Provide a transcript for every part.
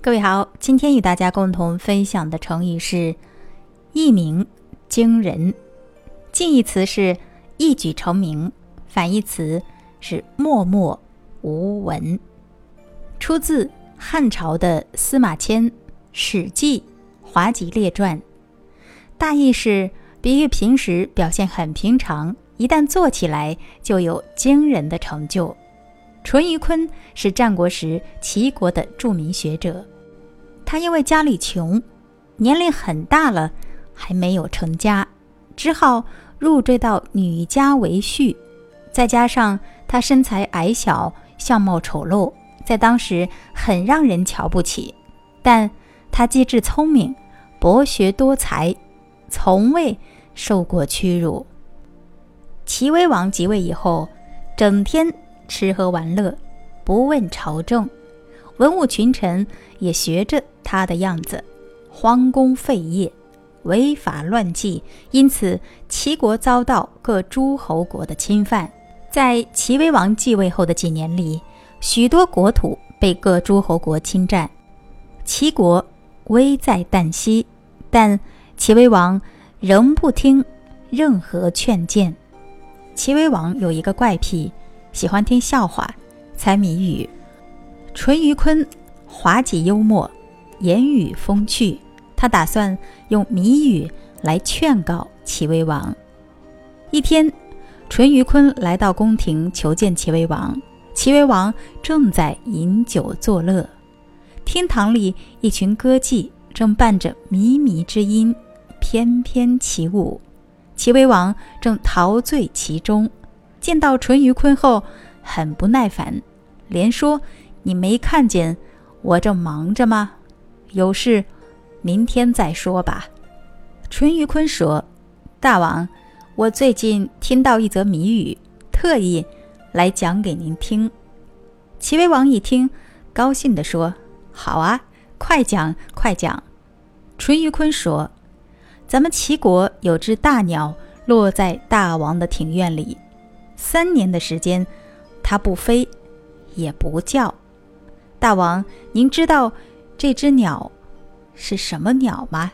各位好，今天与大家共同分享的成语是“一鸣惊人”。近义词是“一举成名”，反义词是“默默无闻”。出自汉朝的司马迁《史记·华极列传》，大意是比喻平时表现很平常，一旦做起来就有惊人的成就。淳于髡是战国时齐国的著名学者。他因为家里穷，年龄很大了，还没有成家，只好入赘到女家为婿。再加上他身材矮小，相貌丑陋，在当时很让人瞧不起。但他机智聪明，博学多才，从未受过屈辱。齐威王即位以后，整天吃喝玩乐，不问朝政。文武群臣也学着他的样子，荒功废业，违法乱纪，因此齐国遭到各诸侯国的侵犯。在齐威王继位后的几年里，许多国土被各诸侯国侵占，齐国危在旦夕。但齐威王仍不听任何劝谏。齐威王有一个怪癖，喜欢听笑话、猜谜语。淳于髡滑稽幽默，言语风趣。他打算用谜语来劝告齐威王。一天，淳于髡来到宫廷求见齐威王。齐威王正在饮酒作乐，厅堂里一群歌妓正伴着靡靡之音翩翩起舞。齐威王正陶醉其中，见到淳于髡后很不耐烦，连说。你没看见我正忙着吗？有事，明天再说吧。淳于髡说：“大王，我最近听到一则谜语，特意来讲给您听。”齐威王一听，高兴地说：“好啊，快讲，快讲。”淳于髡说：“咱们齐国有只大鸟落在大王的庭院里，三年的时间，它不飞，也不叫。”大王，您知道这只鸟是什么鸟吗？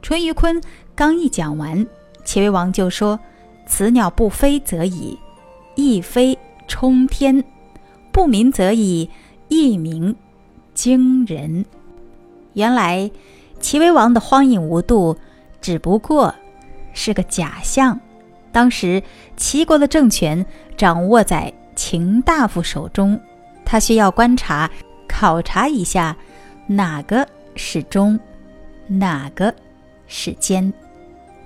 淳于髡刚一讲完，齐威王就说：“此鸟不飞则已，一飞冲天；不鸣则已，一鸣惊人。”原来，齐威王的荒淫无度只不过是个假象。当时，齐国的政权掌握在秦大夫手中。他需要观察、考察一下，哪个是忠，哪个是奸。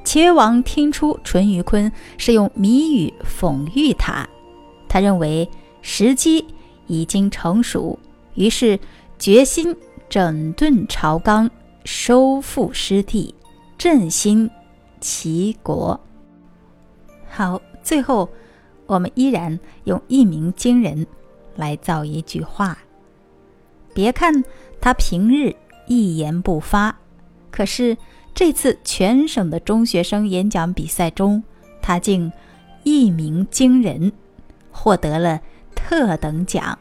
齐威王听出淳于髡是用谜语讽喻他，他认为时机已经成熟，于是决心整顿朝纲，收复失地，振兴齐国。好，最后我们依然用一鸣惊人。来造一句话。别看他平日一言不发，可是这次全省的中学生演讲比赛中，他竟一鸣惊人，获得了特等奖。